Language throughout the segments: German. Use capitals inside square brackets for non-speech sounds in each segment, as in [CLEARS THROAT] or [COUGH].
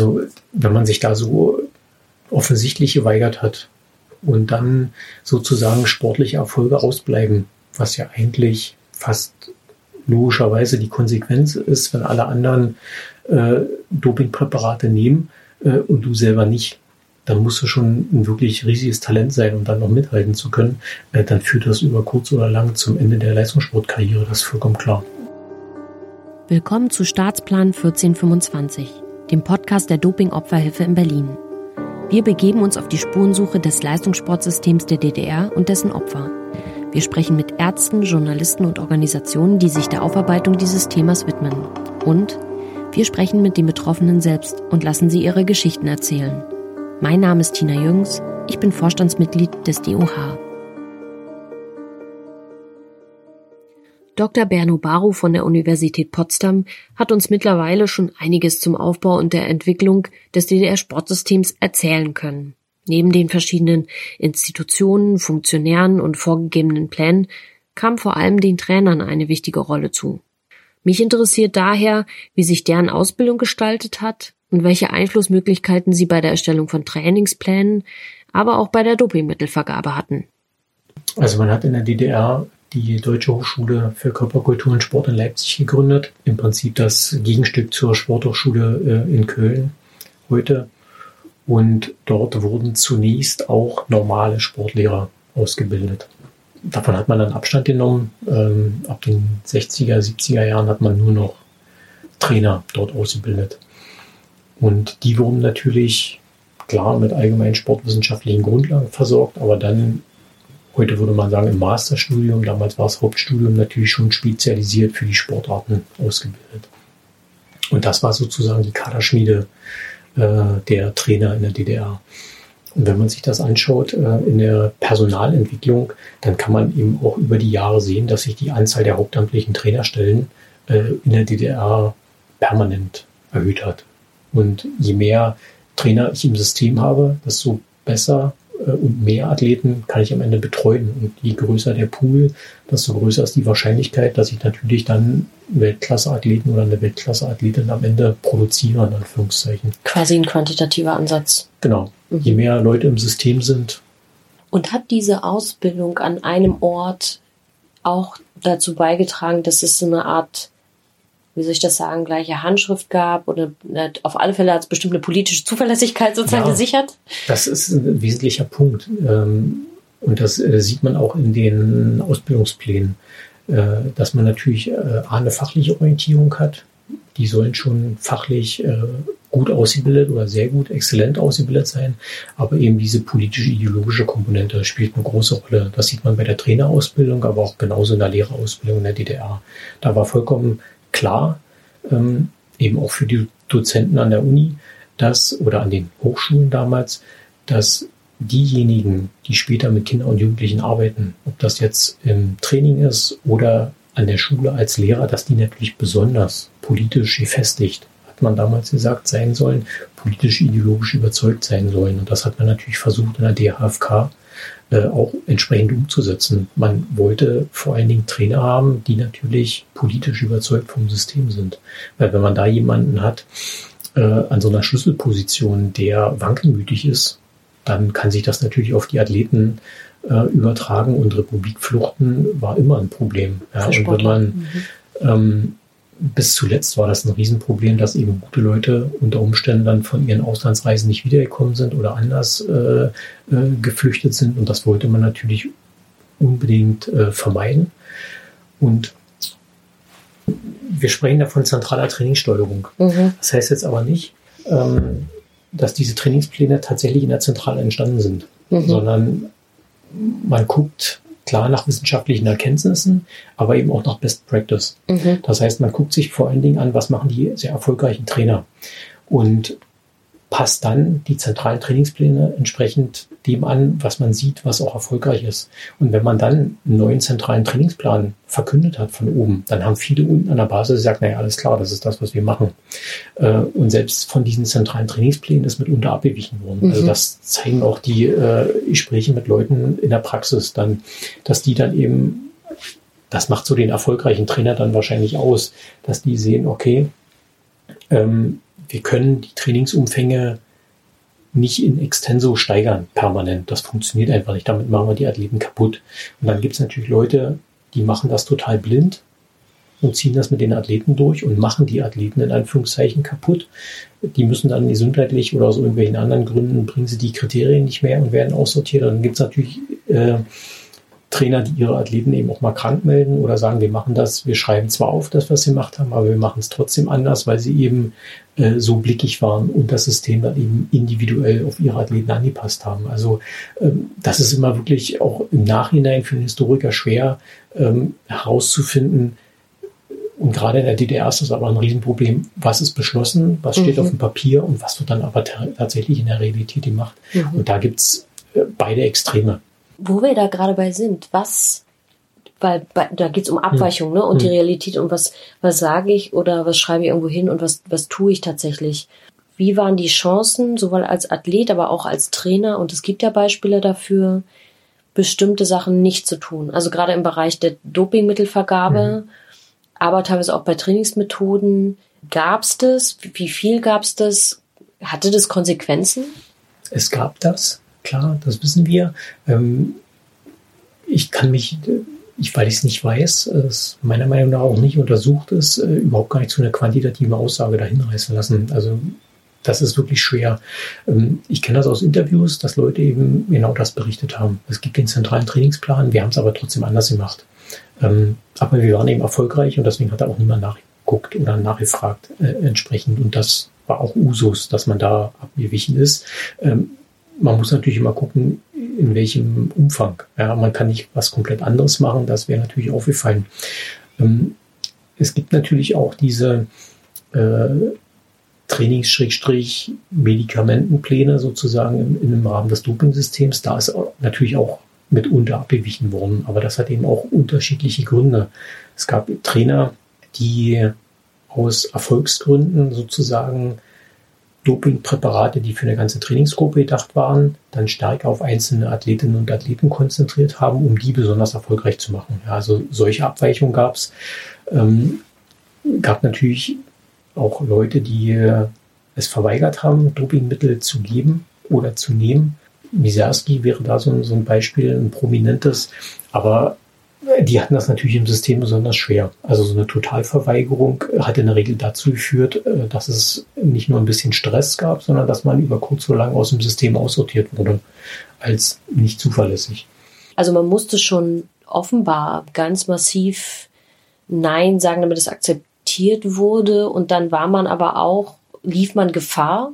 Also wenn man sich da so offensichtlich geweigert hat und dann sozusagen sportliche Erfolge ausbleiben, was ja eigentlich fast logischerweise die Konsequenz ist, wenn alle anderen äh, Dopingpräparate nehmen äh, und du selber nicht, dann musst du schon ein wirklich riesiges Talent sein, um dann noch mithalten zu können. Äh, dann führt das über kurz oder lang zum Ende der Leistungssportkarriere, das ist vollkommen klar. Willkommen zu Staatsplan 1425, dem Podcast der Dopingopferhilfe in Berlin. Wir begeben uns auf die Spurensuche des Leistungssportsystems der DDR und dessen Opfer. Wir sprechen mit Ärzten, Journalisten und Organisationen, die sich der Aufarbeitung dieses Themas widmen. Und wir sprechen mit den Betroffenen selbst und lassen sie ihre Geschichten erzählen. Mein Name ist Tina Jüngs, ich bin Vorstandsmitglied des DOH. Dr. Berno Baru von der Universität Potsdam hat uns mittlerweile schon einiges zum Aufbau und der Entwicklung des DDR-Sportsystems erzählen können. Neben den verschiedenen Institutionen, Funktionären und vorgegebenen Plänen kam vor allem den Trainern eine wichtige Rolle zu. Mich interessiert daher, wie sich deren Ausbildung gestaltet hat und welche Einflussmöglichkeiten sie bei der Erstellung von Trainingsplänen, aber auch bei der Dopingmittelvergabe hatten. Also man hat in der DDR die Deutsche Hochschule für Körperkultur und Sport in Leipzig gegründet. Im Prinzip das Gegenstück zur Sporthochschule äh, in Köln heute. Und dort wurden zunächst auch normale Sportlehrer ausgebildet. Davon hat man dann Abstand genommen. Ähm, ab den 60er, 70er Jahren hat man nur noch Trainer dort ausgebildet. Und die wurden natürlich klar mit allgemeinen sportwissenschaftlichen Grundlagen versorgt, aber dann heute würde man sagen im Masterstudium, damals war es Hauptstudium, natürlich schon spezialisiert für die Sportarten ausgebildet. Und das war sozusagen die Kaderschmiede äh, der Trainer in der DDR. Und wenn man sich das anschaut äh, in der Personalentwicklung, dann kann man eben auch über die Jahre sehen, dass sich die Anzahl der hauptamtlichen Trainerstellen äh, in der DDR permanent erhöht hat. Und je mehr Trainer ich im System habe, desto besser und mehr Athleten kann ich am Ende betreuen. Und je größer der Pool, desto größer ist die Wahrscheinlichkeit, dass ich natürlich dann Weltklasse-Athleten oder eine Weltklasse-Athletin am Ende produziere, in Anführungszeichen. Quasi ein quantitativer Ansatz. Genau. Mhm. Je mehr Leute im System sind. Und hat diese Ausbildung an einem Ort auch dazu beigetragen, dass es so eine Art wie soll ich das sagen, gleiche Handschrift gab oder auf alle Fälle hat es bestimmt eine politische Zuverlässigkeit sozusagen ja, gesichert? Das ist ein wesentlicher Punkt. Ähm, und das äh, sieht man auch in den Ausbildungsplänen, äh, dass man natürlich äh, eine fachliche Orientierung hat. Die sollen schon fachlich gut ausgebildet oder sehr gut, exzellent ausgebildet sein. Aber eben diese politische, ideologische Komponente spielt eine große Rolle. Das sieht man bei der Trainerausbildung, aber auch genauso in der Lehrerausbildung in der DDR. Da war vollkommen klar, ähm, eben auch für die Dozenten an der Uni, dass, oder an den Hochschulen damals, dass diejenigen, die später mit Kindern und Jugendlichen arbeiten, ob das jetzt im Training ist oder an der Schule als Lehrer, dass die natürlich besonders politisch gefestigt, hat man damals gesagt, sein sollen, politisch ideologisch überzeugt sein sollen. Und das hat man natürlich versucht in der DHFK äh, auch entsprechend umzusetzen. Man wollte vor allen Dingen Trainer haben, die natürlich politisch überzeugt vom System sind. Weil wenn man da jemanden hat äh, an so einer Schlüsselposition, der wankelmütig ist, dann kann sich das natürlich auf die Athleten äh, übertragen und Republikfluchten war immer ein Problem. Ja, und wenn man mhm. ähm, bis zuletzt war das ein Riesenproblem, dass eben gute Leute unter Umständen dann von ihren Auslandsreisen nicht wiedergekommen sind oder anders äh, äh, geflüchtet sind. Und das wollte man natürlich unbedingt äh, vermeiden. Und wir sprechen da von zentraler Trainingssteuerung. Mhm. Das heißt jetzt aber nicht, ähm, dass diese Trainingspläne tatsächlich in der Zentrale entstanden sind, mhm. sondern man guckt, klar nach wissenschaftlichen Erkenntnissen, aber eben auch nach Best Practice. Mhm. Das heißt, man guckt sich vor allen Dingen an, was machen die sehr erfolgreichen Trainer und passt dann die zentralen Trainingspläne entsprechend dem an, was man sieht, was auch erfolgreich ist. Und wenn man dann einen neuen zentralen Trainingsplan verkündet hat von oben, dann haben viele unten an der Basis gesagt, naja, alles klar, das ist das, was wir machen. Äh, und selbst von diesen zentralen Trainingsplänen ist mitunter abgewichen worden. Also mhm. Also das zeigen auch die äh, Gespräche mit Leuten in der Praxis dann, dass die dann eben, das macht so den erfolgreichen Trainer dann wahrscheinlich aus, dass die sehen, okay, ähm, wir können die Trainingsumfänge nicht in extenso steigern, permanent. Das funktioniert einfach nicht. Damit machen wir die Athleten kaputt. Und dann gibt es natürlich Leute, die machen das total blind und ziehen das mit den Athleten durch und machen die Athleten in Anführungszeichen kaputt. Die müssen dann gesundheitlich oder aus irgendwelchen anderen Gründen bringen sie die Kriterien nicht mehr und werden aussortiert. Und dann gibt es natürlich äh, Trainer, die ihre Athleten eben auch mal krank melden oder sagen, wir machen das, wir schreiben zwar auf das, was sie gemacht haben, aber wir machen es trotzdem anders, weil sie eben äh, so blickig waren und das System dann eben individuell auf ihre Athleten angepasst haben. Also ähm, das ist immer wirklich auch im Nachhinein für einen Historiker schwer ähm, herauszufinden, und gerade in der DDR ist das aber ein Riesenproblem. Was ist beschlossen, was steht mhm. auf dem Papier und was wird dann aber tatsächlich in der Realität gemacht? Mhm. Und da gibt's äh, beide Extreme wo wir da gerade bei sind, was, weil bei, da geht's um Abweichung, hm. ne? Und hm. die Realität und was, was sage ich oder was schreibe ich irgendwo hin und was, was tue ich tatsächlich. Wie waren die Chancen, sowohl als Athlet, aber auch als Trainer, und es gibt ja Beispiele dafür, bestimmte Sachen nicht zu tun. Also gerade im Bereich der Dopingmittelvergabe, mhm. aber teilweise auch bei Trainingsmethoden. Gab's das? Wie viel gab's das? Hatte das Konsequenzen? Es gab das klar, das wissen wir. Ähm, ich kann mich, ich, weil ich es nicht weiß, es meiner Meinung nach auch nicht untersucht ist, äh, überhaupt gar nicht zu einer quantitativen Aussage dahin reißen lassen. Also das ist wirklich schwer. Ähm, ich kenne das aus Interviews, dass Leute eben genau das berichtet haben. Es gibt den zentralen Trainingsplan, wir haben es aber trotzdem anders gemacht. Ähm, aber wir waren eben erfolgreich und deswegen hat da auch niemand nachgeguckt oder nachgefragt äh, entsprechend. Und das war auch Usus, dass man da abgewichen ist. Man muss natürlich immer gucken, in welchem Umfang. Ja, man kann nicht was komplett anderes machen, das wäre natürlich aufgefallen. Ähm, es gibt natürlich auch diese äh, Trainings-Medikamentenpläne sozusagen im, im Rahmen des Dopingsystems. Da ist natürlich auch mitunter abgewichen worden, aber das hat eben auch unterschiedliche Gründe. Es gab Trainer, die aus Erfolgsgründen sozusagen Dopingpräparate, die für eine ganze Trainingsgruppe gedacht waren, dann stark auf einzelne Athletinnen und Athleten konzentriert haben, um die besonders erfolgreich zu machen. Ja, also solche Abweichungen gab es. Ähm, gab natürlich auch Leute, die äh, es verweigert haben, Dopingmittel zu geben oder zu nehmen. Miserski wäre da so, so ein Beispiel, ein prominentes. Aber die hatten das natürlich im System besonders schwer. Also so eine Totalverweigerung hat in der Regel dazu geführt, äh, dass es nicht nur ein bisschen Stress gab, sondern dass man über kurz oder lang aus dem System aussortiert wurde als nicht zuverlässig. Also man musste schon offenbar ganz massiv Nein sagen, damit es akzeptiert wurde. Und dann war man aber auch, lief man Gefahr,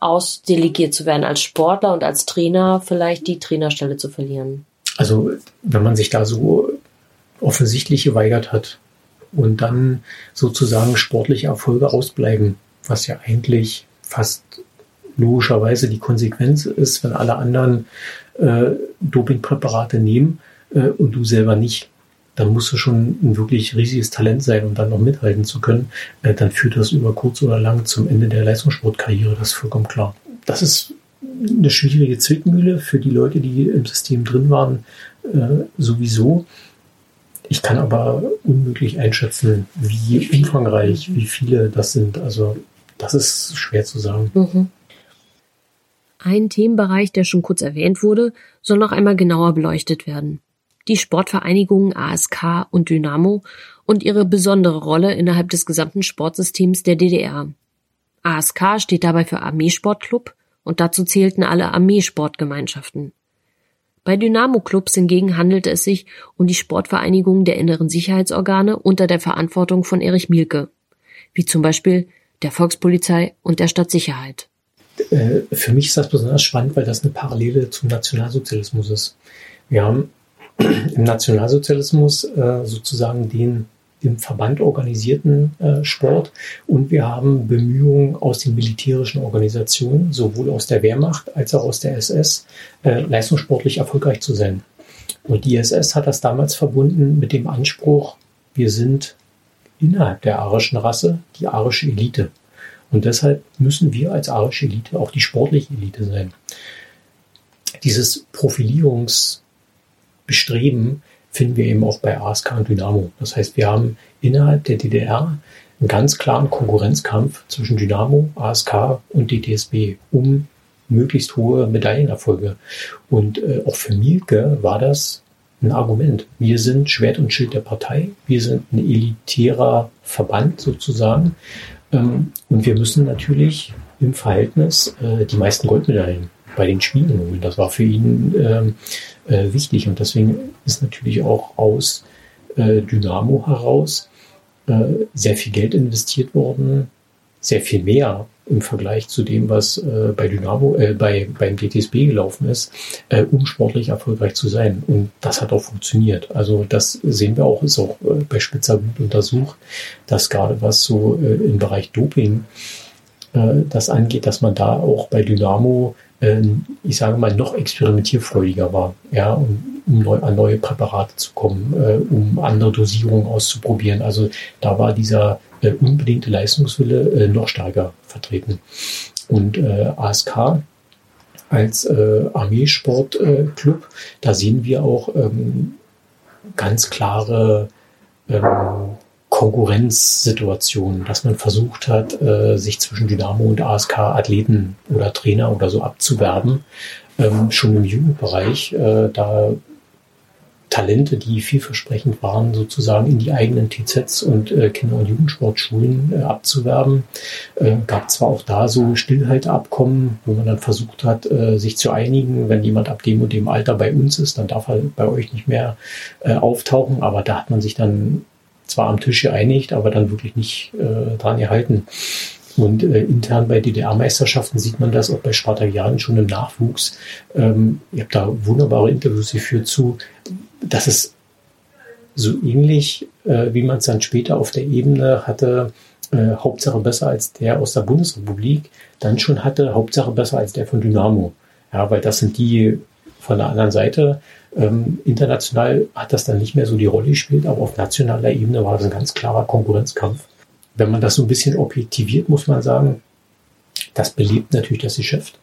ausdelegiert zu werden als Sportler und als Trainer vielleicht die Trainerstelle zu verlieren. Also wenn man sich da so offensichtlich geweigert hat und dann sozusagen sportliche Erfolge ausbleiben, was ja eigentlich fast logischerweise die Konsequenz ist, wenn alle anderen äh, Dopingpräparate nehmen äh, und du selber nicht, dann musst du schon ein wirklich riesiges Talent sein, um dann noch mithalten zu können. Äh, dann führt das über kurz oder lang zum Ende der Leistungssportkarriere, das ist vollkommen klar. Das ist eine schwierige Zwickmühle für die Leute, die im System drin waren, äh, sowieso. Ich kann aber unmöglich einschätzen, wie umfangreich, wie viele das sind. Also das ist schwer zu sagen. Mhm. Ein Themenbereich, der schon kurz erwähnt wurde, soll noch einmal genauer beleuchtet werden. Die Sportvereinigungen ASK und Dynamo und ihre besondere Rolle innerhalb des gesamten Sportsystems der DDR. ASK steht dabei für Armeesportclub, und dazu zählten alle Armeesportgemeinschaften. Bei Dynamo-Clubs hingegen handelte es sich um die Sportvereinigung der inneren Sicherheitsorgane unter der Verantwortung von Erich Mielke, wie zum Beispiel der Volkspolizei und der Stadtsicherheit. Äh, für mich ist das besonders spannend, weil das eine Parallele zum Nationalsozialismus ist. Wir haben [CLEARS THROAT] im Nationalsozialismus äh, sozusagen den im Verband organisierten äh, Sport und wir haben Bemühungen aus den militärischen Organisationen, sowohl aus der Wehrmacht als auch aus der SS, äh, leistungssportlich erfolgreich zu sein. Und die SS hat das damals verbunden mit dem Anspruch, wir sind innerhalb der arischen Rasse die arische Elite. Und deshalb müssen wir als arische Elite auch die sportliche Elite sein. Dieses Profilierungsbestreben finden wir eben auch bei ASK und Dynamo. Das heißt, wir haben innerhalb der DDR einen ganz klaren Konkurrenzkampf zwischen Dynamo, ASK und DTSB um möglichst hohe Medaillenerfolge. Und äh, auch für Mielke war das ein Argument. Wir sind Schwert und Schild der Partei. Wir sind ein elitärer Verband sozusagen. Ähm, und wir müssen natürlich im Verhältnis äh, die meisten Goldmedaillen bei den Spielen holen. Das war für ihn ähm, äh, wichtig. Und deswegen ist natürlich auch aus äh, Dynamo heraus äh, sehr viel Geld investiert worden. Sehr viel mehr im Vergleich zu dem, was äh, bei Dynamo, äh, bei, beim DTSB gelaufen ist, äh, um sportlich erfolgreich zu sein. Und das hat auch funktioniert. Also das sehen wir auch, ist auch bei Spitzer gut untersucht, dass gerade was so im Bereich Doping das angeht, dass man da auch bei Dynamo, ich sage mal, noch experimentierfreudiger war, ja, um, um neu, an neue Präparate zu kommen, äh, um andere Dosierungen auszuprobieren. Also da war dieser äh, unbedingte Leistungswille äh, noch stärker vertreten. Und äh, ASK als äh, Armeesportclub, äh, da sehen wir auch ähm, ganz klare ähm, Konkurrenzsituationen, dass man versucht hat, äh, sich zwischen Dynamo und ASK Athleten oder Trainer oder so abzuwerben. Ähm, schon im Jugendbereich, äh, da Talente, die vielversprechend waren, sozusagen in die eigenen TZs und äh, Kinder- und Jugendsportschulen abzuwerben. Äh, gab zwar auch da so Stillhalteabkommen, wo man dann versucht hat, sich zu einigen, wenn jemand ab dem und dem Alter bei uns ist, dann darf er bei euch nicht mehr auftauchen, aber da hat man sich dann zwar am Tisch geeinigt, aber dann wirklich nicht äh, dran gehalten. Und äh, intern bei DDR-Meisterschaften sieht man das auch bei Spartakianen schon im Nachwuchs. Ähm, ich habe da wunderbare Interviews geführt zu, dass es so ähnlich, äh, wie man es dann später auf der Ebene hatte, äh, Hauptsache besser als der aus der Bundesrepublik, dann schon hatte, Hauptsache besser als der von Dynamo. Ja, weil das sind die von der anderen Seite. Ähm, international hat das dann nicht mehr so die Rolle gespielt, aber auf nationaler Ebene war das ein ganz klarer Konkurrenzkampf. Wenn man das so ein bisschen objektiviert, muss man sagen, das belebt natürlich das Geschäft.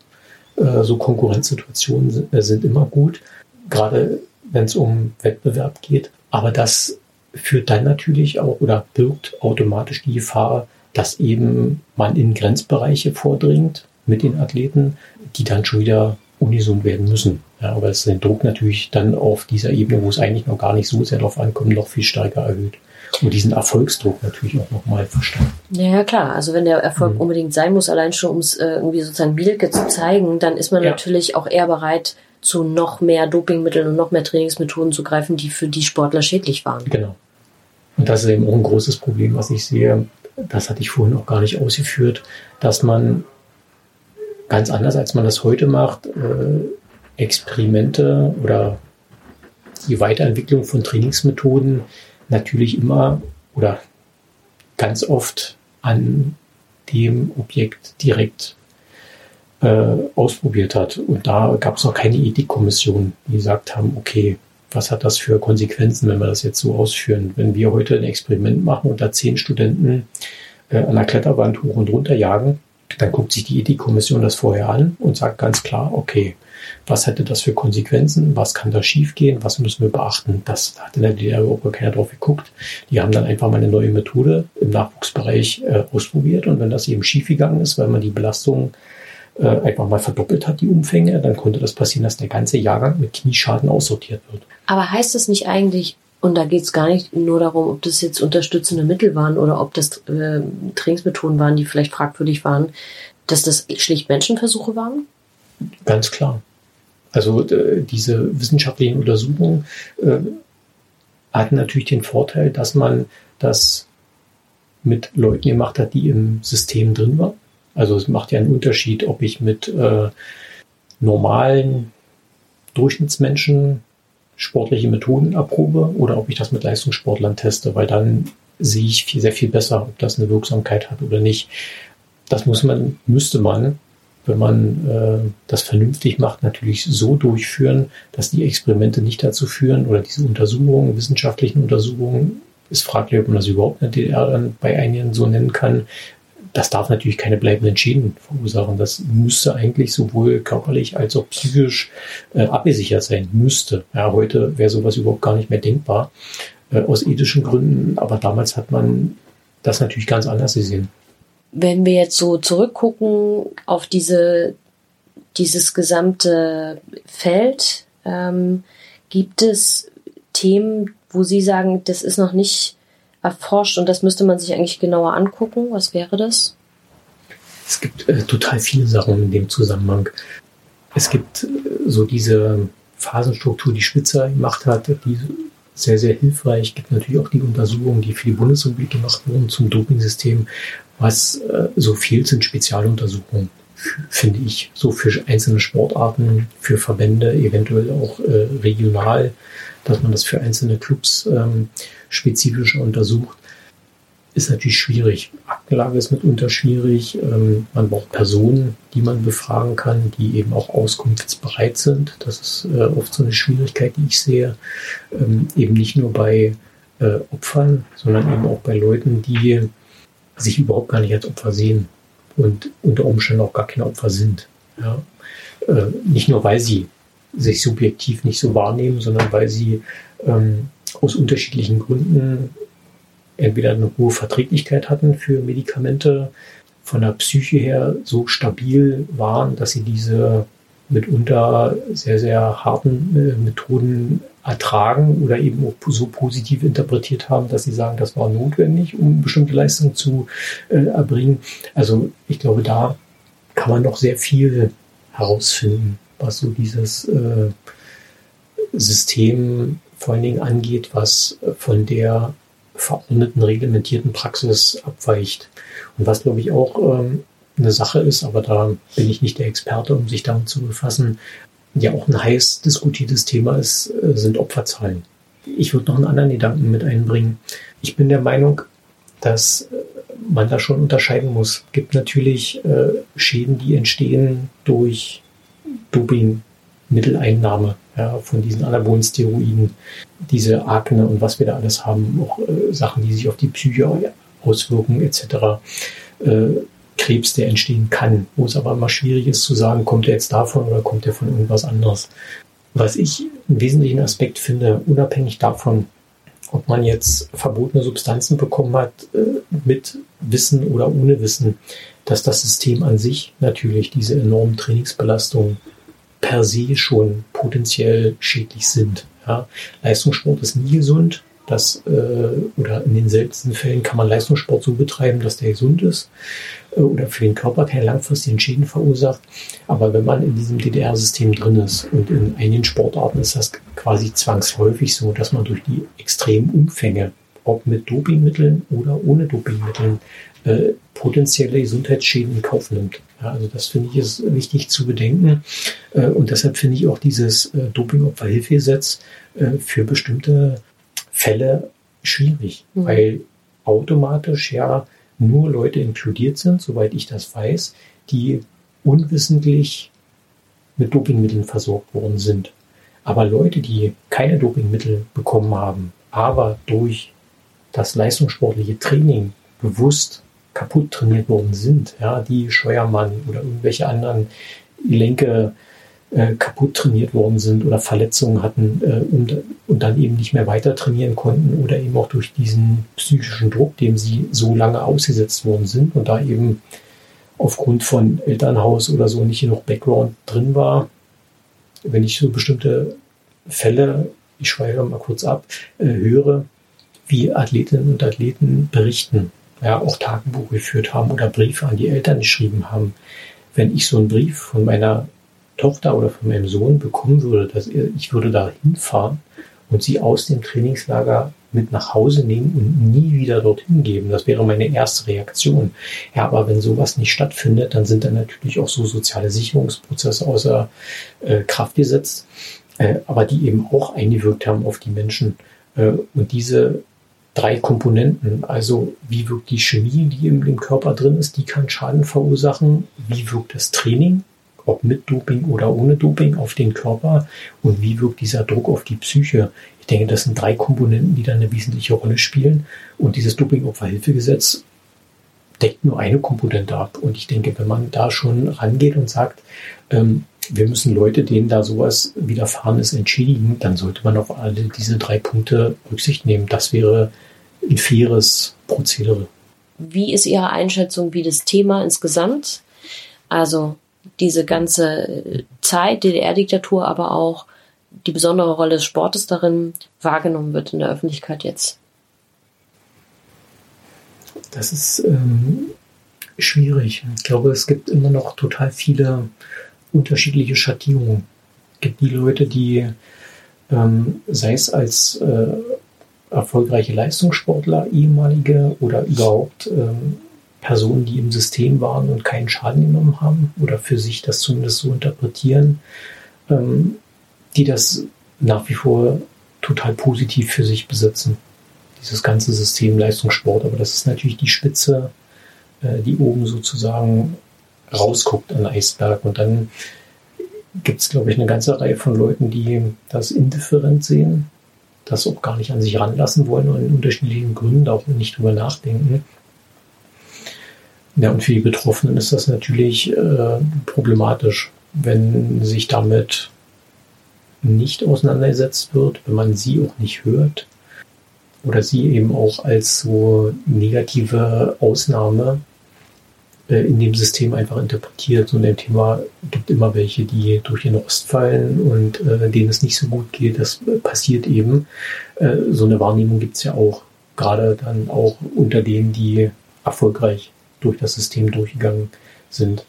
Äh, so Konkurrenzsituationen sind, äh, sind immer gut. Gerade wenn es um Wettbewerb geht. Aber das führt dann natürlich auch oder birgt automatisch die Gefahr, dass eben man in Grenzbereiche vordringt mit den Athleten, die dann schon wieder unison werden müssen. Ja, aber es den Druck natürlich dann auf dieser Ebene, wo es eigentlich noch gar nicht so sehr darauf ankommt, noch viel stärker erhöht. Und diesen Erfolgsdruck natürlich auch nochmal verstärkt. Ja, klar. Also wenn der Erfolg mhm. unbedingt sein muss, allein schon um es äh, irgendwie sozusagen Bielke zu zeigen, dann ist man ja. natürlich auch eher bereit, zu noch mehr Dopingmitteln und noch mehr Trainingsmethoden zu greifen, die für die Sportler schädlich waren. Genau. Und das ist eben auch ein großes Problem, was ich sehe. Das hatte ich vorhin auch gar nicht ausgeführt, dass man ganz anders, als man das heute macht, äh, Experimente oder die Weiterentwicklung von Trainingsmethoden natürlich immer oder ganz oft an dem Objekt direkt äh, ausprobiert hat. Und da gab es auch keine Ethikkommission, die gesagt haben, okay, was hat das für Konsequenzen, wenn wir das jetzt so ausführen? Wenn wir heute ein Experiment machen und da zehn Studenten äh, an der Kletterwand hoch und runter jagen, dann guckt sich die Ethikkommission das vorher an und sagt ganz klar, okay, was hätte das für Konsequenzen? Was kann da schiefgehen? Was müssen wir beachten? Das hat in der DDR überhaupt keiner drauf geguckt. Die haben dann einfach mal eine neue Methode im Nachwuchsbereich äh, ausprobiert und wenn das eben schiefgegangen ist, weil man die Belastung äh, einfach mal verdoppelt hat, die Umfänge, dann konnte das passieren, dass der ganze Jahrgang mit Knieschaden aussortiert wird. Aber heißt das nicht eigentlich, und da geht es gar nicht nur darum, ob das jetzt unterstützende Mittel waren oder ob das äh, Trainingsmethoden waren, die vielleicht fragwürdig waren, dass das schlicht Menschenversuche waren? Ganz klar. Also äh, diese wissenschaftlichen Untersuchungen äh, hatten natürlich den Vorteil, dass man das mit Leuten gemacht hat, die im System drin waren. Also es macht ja einen Unterschied, ob ich mit äh, normalen Durchschnittsmenschen sportliche Methoden erprobe oder ob ich das mit Leistungssportlern teste, weil dann sehe ich viel, sehr viel besser, ob das eine Wirksamkeit hat oder nicht. Das muss man, müsste man, wenn man äh, das vernünftig macht, natürlich so durchführen, dass die Experimente nicht dazu führen oder diese Untersuchungen, wissenschaftlichen Untersuchungen, ist fraglich, ob man das überhaupt in DDR dann bei einigen so nennen kann, das darf natürlich keine bleibenden Schäden verursachen. Das müsste eigentlich sowohl körperlich als auch psychisch äh, abgesichert sein, müsste. Ja, heute wäre sowas überhaupt gar nicht mehr denkbar, äh, aus ethischen Gründen. Aber damals hat man das natürlich ganz anders gesehen. Wenn wir jetzt so zurückgucken auf diese, dieses gesamte Feld, ähm, gibt es Themen, wo Sie sagen, das ist noch nicht erforscht und das müsste man sich eigentlich genauer angucken? Was wäre das? Es gibt äh, total viele Sachen in dem Zusammenhang. Es gibt äh, so diese Phasenstruktur, die Spitzer gemacht hat, die sehr, sehr hilfreich. Es gibt natürlich auch die Untersuchungen, die für die Bundesrepublik gemacht wurden zum Dopingsystem. Was äh, so fehlt, sind Spezialuntersuchungen, finde ich. So für einzelne Sportarten, für Verbände, eventuell auch äh, regional, dass man das für einzelne Clubs ähm, spezifischer untersucht ist natürlich schwierig. Aktenlage ist mitunter schwierig. Ähm, man braucht Personen, die man befragen kann, die eben auch auskunftsbereit sind. Das ist äh, oft so eine Schwierigkeit, die ich sehe. Ähm, eben nicht nur bei äh, Opfern, sondern eben auch bei Leuten, die sich überhaupt gar nicht als Opfer sehen und unter Umständen auch gar keine Opfer sind. Ja? Äh, nicht nur, weil sie sich subjektiv nicht so wahrnehmen, sondern weil sie ähm, aus unterschiedlichen Gründen entweder eine hohe Verträglichkeit hatten für Medikamente, von der Psyche her so stabil waren, dass sie diese mitunter sehr, sehr harten äh, Methoden ertragen oder eben auch so positiv interpretiert haben, dass sie sagen, das war notwendig, um bestimmte Leistungen zu äh, erbringen. Also ich glaube, da kann man noch sehr viel herausfinden, was so dieses äh, System vor allen Dingen angeht, was von der verordneten, reglementierten Praxis abweicht. Und was, glaube ich, auch ähm, eine Sache ist, aber da bin ich nicht der Experte, um sich damit zu befassen, ja auch ein heiß diskutiertes Thema ist, äh, sind Opferzahlen. Ich würde noch einen anderen Gedanken mit einbringen. Ich bin der Meinung, dass äh, man da schon unterscheiden muss. Es gibt natürlich Schäden, die entstehen durch Doping, Mitteleinnahme ja, von diesen anabolen Steroiden, diese Akne und was wir da alles haben, auch äh, Sachen, die sich auf die Psyche auswirken etc. Äh, Krebs, der entstehen kann, wo es aber immer schwierig ist zu sagen, kommt er jetzt davon oder kommt er von irgendwas anderes. Was ich einen wesentlichen Aspekt finde, unabhängig davon, ob man jetzt verbotene Substanzen bekommen hat, äh, mit Wissen oder ohne Wissen, dass das System an sich natürlich diese enormen Trainingsbelastungen per se schon potenziell schädlich sind. Ja. Leistungssport ist nie gesund. Das, äh, oder in den seltensten Fällen kann man Leistungssport so betreiben, dass der gesund ist äh, oder für den Körper keine langfristigen Schäden verursacht. Aber wenn man in diesem DDR-System drin ist und in einigen Sportarten ist das quasi zwangsläufig so, dass man durch die extremen Umfänge, ob mit Dopingmitteln oder ohne Dopingmitteln, äh, potenzielle Gesundheitsschäden in Kauf nimmt. Ja, also das finde ich ist wichtig zu bedenken. Äh, und deshalb finde ich auch dieses äh, Dopingopferhilfegesetz äh, für bestimmte Fälle schwierig, mhm. weil automatisch ja nur Leute inkludiert sind, soweit ich das weiß, die unwissentlich mit Dopingmitteln versorgt worden sind. Aber Leute, die keine Dopingmittel bekommen haben, aber durch das leistungssportliche Training bewusst kaputt trainiert worden sind, ja, die Scheuermann oder irgendwelche anderen Gelenke äh, kaputt trainiert worden sind oder Verletzungen hatten äh, und, und dann eben nicht mehr weiter trainieren konnten oder eben auch durch diesen psychischen Druck, dem sie so lange ausgesetzt worden sind und da eben aufgrund von Elternhaus oder so nicht genug Background drin war. Wenn ich so bestimmte Fälle, ich schweige mal kurz ab, äh, höre, wie Athletinnen und Athleten berichten, ja, auch Tagebuch geführt haben oder Briefe an die Eltern geschrieben haben. Wenn ich so einen Brief von meiner Tochter oder von meinem Sohn bekommen würde, dass ich würde da hinfahren und sie aus dem Trainingslager mit nach Hause nehmen und nie wieder dorthin geben. Das wäre meine erste Reaktion. Ja, aber wenn sowas nicht stattfindet, dann sind dann natürlich auch so soziale Sicherungsprozesse außer äh, Kraft gesetzt, äh, aber die eben auch eingewirkt haben auf die Menschen. Äh, und diese drei Komponenten. Also wie wirkt die Chemie, die im, im Körper drin ist, die kann Schaden verursachen. Wie wirkt das Training, ob mit Doping oder ohne Doping, auf den Körper und wie wirkt dieser Druck auf die Psyche. Ich denke, das sind drei Komponenten, die da eine wesentliche Rolle spielen. Und dieses Doping-Opferhilfegesetz deckt nur eine Komponente ab. Und ich denke, wenn man da schon rangeht und sagt, ähm, wir müssen Leute, denen da sowas widerfahren ist, entschädigen, dann sollte man auf alle diese drei Punkte Rücksicht nehmen. Das wäre ein faires Prozedere. wie ist Ihre Einschätzung, wie das Thema insgesamt, also diese ganze Zeit, DDR-Diktatur, aber auch die besondere Rolle des Sportes darin wahrgenommen wird in der Öffentlichkeit jetzt? Das ist ähm, schwierig. Ich glaube, es gibt immer noch total viele unterschiedliche Schattierungen. Es gibt die Leute, die, ähm, sei es als äh, erfolgreiche Leistungssportler, ehemalige oder überhaupt ähm, Personen, die im System waren und keinen Schaden genommen haben oder für sich das zumindest so interpretieren, ähm, die das nach wie vor total positiv für sich besitzen. Dieses ganze System Leistungssport. Aber das ist natürlich die Spitze, äh, die oben sozusagen rausguckt an Eisberg. Und dann gibt es, glaube ich, eine ganze Reihe von Leuten, die das indifferent sehen, das auch gar nicht an sich ranlassen wollen und in unterschiedlichen Gründen auch nicht drüber nachdenken. Ja, und für die Betroffenen ist das natürlich äh, problematisch, wenn sich damit nicht auseinandergesetzt wird, wenn man sie auch nicht hört oder sie eben auch als so negative Ausnahme äh, in dem System einfach interpretiert. Und im Thema gibt immer welche, die durch den Rost fallen und äh, denen es nicht so gut geht. Das passiert eben. Äh, so eine Wahrnehmung gibt es ja auch, gerade dann auch unter denen, die erfolgreich durch das System durchgegangen sind.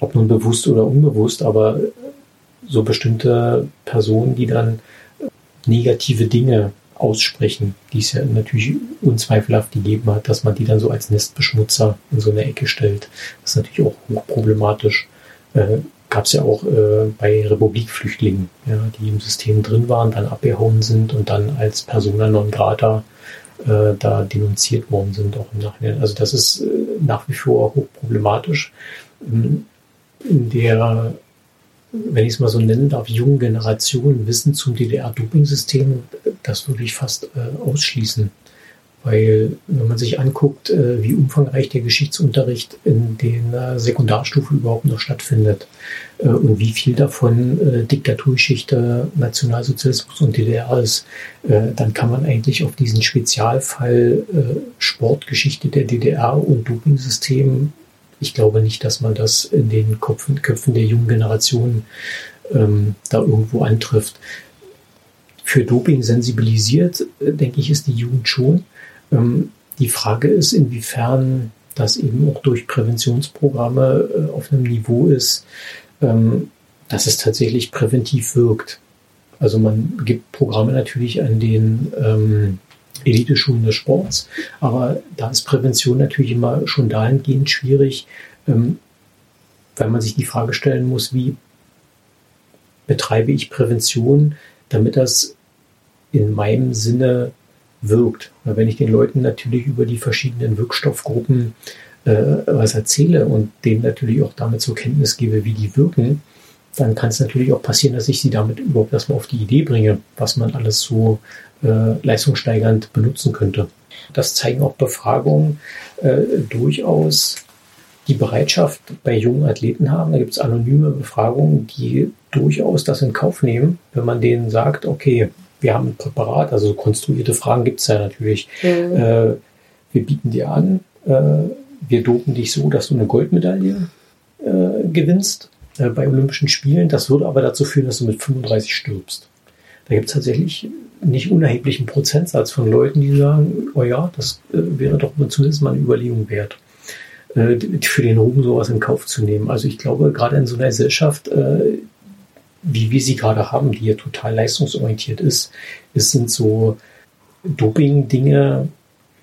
Ob nun bewusst oder unbewusst, aber so bestimmte Personen, die dann negative Dinge aussprechen, die es ja natürlich unzweifelhaft gegeben hat, dass man die dann so als Nestbeschmutzer in so eine Ecke stellt. Das ist natürlich auch hochproblematisch. Äh, Gab es ja auch äh, bei Republikflüchtlingen, ja, die im System drin waren, dann abgehauen sind und dann als Persona non grata äh, da denunziert worden sind, auch im Nachhinein. Also das ist äh, nach wie vor hochproblematisch. In der, wenn ich es mal so nennen darf, jungen Generation Wissen zum DDR-Doping-System, das würde ich fast äh, ausschließen. Weil wenn man sich anguckt, äh, wie umfangreich der Geschichtsunterricht in der Sekundarstufe überhaupt noch stattfindet äh, und wie viel davon äh, Diktaturgeschichte, Nationalsozialismus und DDR ist, dann kann man eigentlich auf diesen Spezialfall Sportgeschichte der DDR und Dopingsystem, ich glaube nicht, dass man das in den Köpfen, Köpfen der jungen Generation ähm, da irgendwo antrifft für Doping sensibilisiert, denke ich, ist die Jugend schon. Ähm, die Frage ist, inwiefern das eben auch durch Präventionsprogramme äh, auf einem Niveau ist, ähm, dass es tatsächlich präventiv wirkt. Also man gibt Programme natürlich an den ähm, Eliteschulen des Sports, aber da ist Prävention natürlich immer schon dahingehend schwierig, ähm, weil man sich die Frage stellen muss, wie betreibe ich Prävention, damit das in meinem Sinne wirkt. Weil wenn ich den Leuten natürlich über die verschiedenen Wirkstoffgruppen äh, was erzähle und denen natürlich auch damit zur Kenntnis gebe, wie die wirken, dann kann es natürlich auch passieren, dass ich sie damit überhaupt erstmal auf die Idee bringe, was man alles so äh, leistungssteigernd benutzen könnte. Das zeigen auch Befragungen äh, durchaus die Bereitschaft bei jungen Athleten haben. Da gibt es anonyme Befragungen, die durchaus das in Kauf nehmen, wenn man denen sagt, okay, wir haben ein Präparat, also konstruierte Fragen gibt es ja natürlich. Mhm. Äh, wir bieten dir an, äh, wir dopen dich so, dass du eine Goldmedaille äh, gewinnst äh, bei Olympischen Spielen. Das würde aber dazu führen, dass du mit 35 stirbst. Da gibt es tatsächlich nicht unerheblichen Prozentsatz von Leuten, die sagen, oh ja, das äh, wäre doch zumindest mal eine Überlegung wert äh, für den Ruhm sowas in Kauf zu nehmen. Also ich glaube, gerade in so einer Gesellschaft, wie wir sie gerade haben, die ja total leistungsorientiert ist, es sind so Doping-Dinge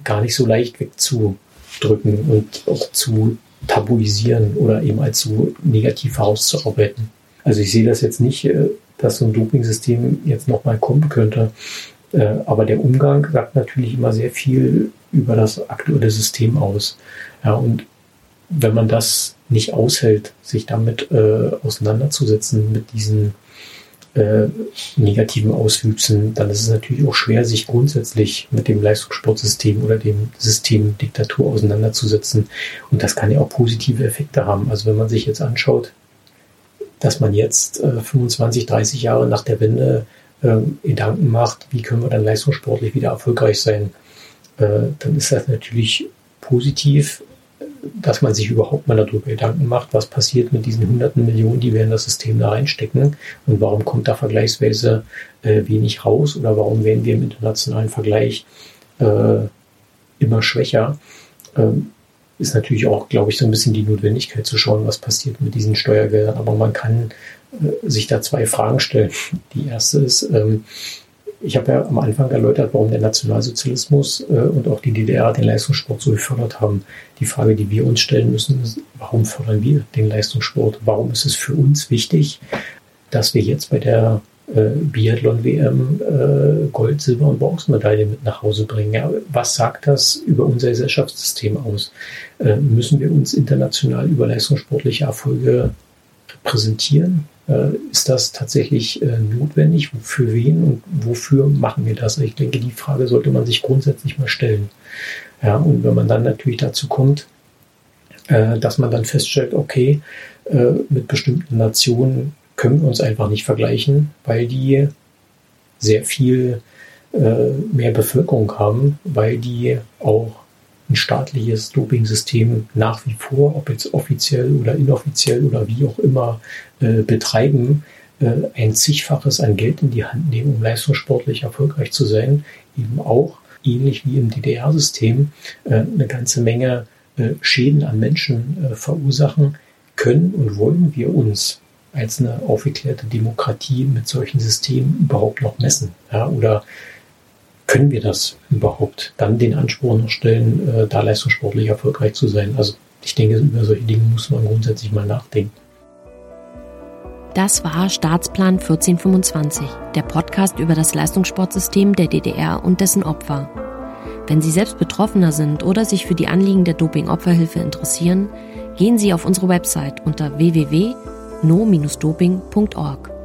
gar nicht so leicht wegzudrücken und auch zu tabuisieren oder eben als so negativ herauszuarbeiten. Also ich sehe das jetzt nicht, äh, dass so ein Doping-System jetzt nochmal kommen könnte. Äh, aber der Umgang sagt natürlich immer sehr viel über das aktuelle System aus. Ja, und wenn man das nicht aushält, sich damit äh, auseinanderzusetzen, mit diesen äh, negativen Auswüchsen, dann ist es natürlich auch schwer, sich grundsätzlich mit dem Leistungssportsystem oder dem System Diktatur auseinanderzusetzen. Und das kann ja auch positive Effekte haben. Also wenn man sich jetzt anschaut, dass man jetzt äh, 25, 30 Jahre nach der Wende äh, Gedanken macht, wie können wir dann leistungssportlich wieder erfolgreich sein, äh, dann ist das natürlich positiv, dass man sich überhaupt mal darüber Gedanken macht, was passiert mit diesen hunderten Millionen, die wir in das System da reinstecken und warum kommt da vergleichsweise äh, wenig raus oder warum werden wir im internationalen Vergleich äh, immer schwächer. Ähm, ist natürlich auch, glaube ich, so ein bisschen die Notwendigkeit zu schauen, was passiert mit diesen Steuergeldern. Aber man kann äh, sich da zwei Fragen stellen. Die erste ist, ähm, ich habe ja am Anfang erläutert, warum der Nationalsozialismus äh, und auch die DDR den Leistungssport so gefördert haben. Die Frage, die wir uns stellen müssen, ist, warum fördern wir den Leistungssport? Warum ist es für uns wichtig, dass wir jetzt bei der äh, Biathlon-WM äh, Gold, Silber und Bronzemedaille mit nach Hause bringen. Ja, was sagt das über unser Gesellschaftssystem aus? Müssen wir uns international über leistungssportliche Erfolge repräsentieren? Äh, ist das tatsächlich äh, notwendig? Für wen und wofür machen wir das? Ich denke, die Frage sollte man sich grundsätzlich mal stellen. Ja, und wenn man dann natürlich dazu kommt, äh, dass man dann feststellt, okay, mit bestimmten Nationen können wir uns einfach nicht vergleichen, weil die sehr viel mehr Bevölkerung haben, weil die auch ein staatliches Doping-System nach wie vor, ob jetzt offiziell oder inoffiziell oder wie auch immer, äh, betreiben, äh, ein zigfaches an Geld in die Hand nehmen, um leistungssportlich erfolgreich zu sein, eben auch ähnlich wie im DDR-System äh, eine ganze Menge äh, Schäden an Menschen äh, verursachen können und wollen wir uns als eine aufgeklärte Demokratie mit solchen Systemen überhaupt noch messen? Ja, oder können wir das überhaupt dann den Anspruch noch stellen, äh, da leistungssportlich erfolgreich zu sein? Also ich denke, über solche Dinge muss man grundsätzlich mal nachdenken. Das war Staatsplan 1425, der Podcast über das Leistungssportsystem der DDR und dessen Opfer. Wenn Sie selbst Betroffener sind oder sich für die Anliegen der Doping-Opferhilfe interessieren, gehen Sie auf unsere Website unter www no-doping.org.